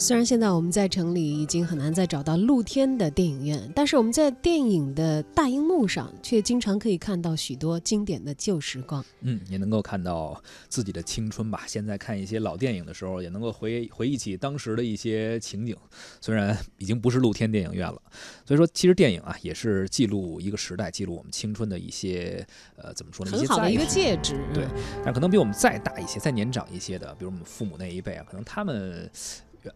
虽然现在我们在城里已经很难再找到露天的电影院，但是我们在电影的大荧幕上却经常可以看到许多经典的旧时光。嗯，也能够看到自己的青春吧。现在看一些老电影的时候，也能够回回忆起当时的一些情景。虽然已经不是露天电影院了，所以说其实电影啊也是记录一个时代，记录我们青春的一些呃怎么说呢？很好的一个介质。对，但可能比我们再大一些、再年长一些的，比如我们父母那一辈啊，可能他们。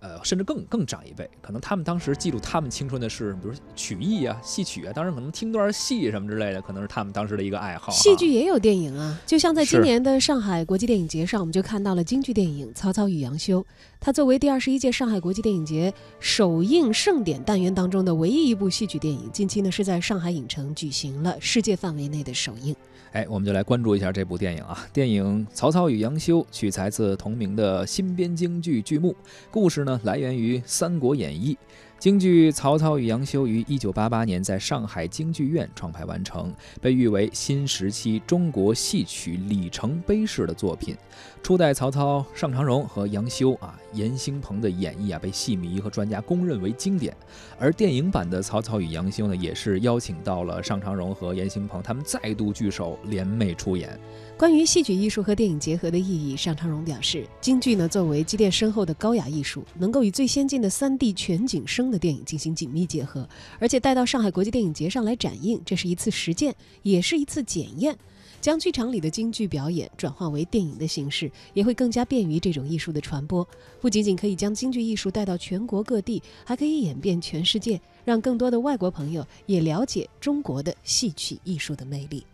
呃，甚至更更长一辈，可能他们当时记录他们青春的是，比如曲艺啊、戏曲啊，当然可能听段戏什么之类的，可能是他们当时的一个爱好。戏剧也有电影啊，就像在今年的上海国际电影节上，我们就看到了京剧电影《曹操与杨修》。它作为第二十一届上海国际电影节首映盛典单元当中的唯一一部戏剧电影，近期呢是在上海影城举行了世界范围内的首映。哎，我们就来关注一下这部电影啊！电影《曹操与杨修》取材自同名的新编京剧剧目，故事呢来源于《三国演义》。京剧《曹操与杨修》于一九八八年在上海京剧院创排完成，被誉为新时期中国戏曲里程碑式的作品。初代曹操尚长荣和杨修啊，严兴鹏的演绎啊，被戏迷和专家公认为经典。而电影版的《曹操与杨修》呢，也是邀请到了尚长荣和严兴鹏，他们再度聚首联袂出演。关于戏曲艺术和电影结合的意义，尚长荣表示，京剧呢作为积淀深厚的高雅艺术，能够与最先进的三 D 全景声的电影进行紧密结合，而且带到上海国际电影节上来展映，这是一次实践，也是一次检验。将剧场里的京剧表演转化为电影的形式，也会更加便于这种艺术的传播。不仅仅可以将京剧艺术带到全国各地，还可以演变全世界，让更多的外国朋友也了解中国的戏曲艺术的魅力。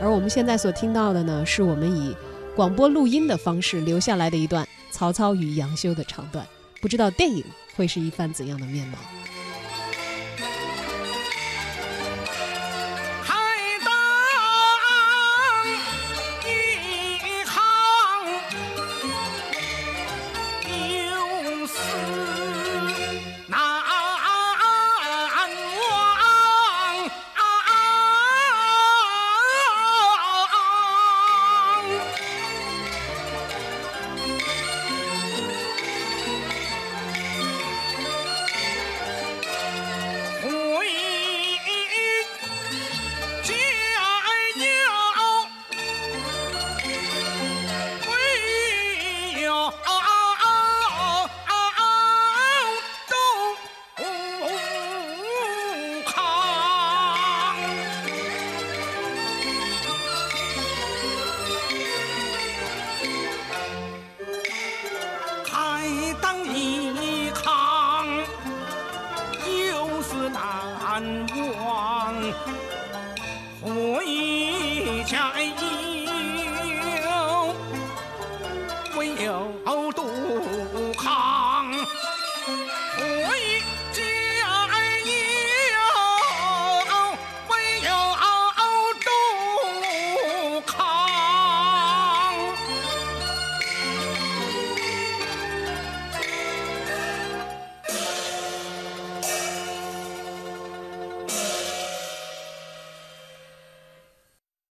而我们现在所听到的呢，是我们以广播录音的方式留下来的一段曹操与杨修的长段，不知道电影会是一番怎样的面貌。冤枉，我一家。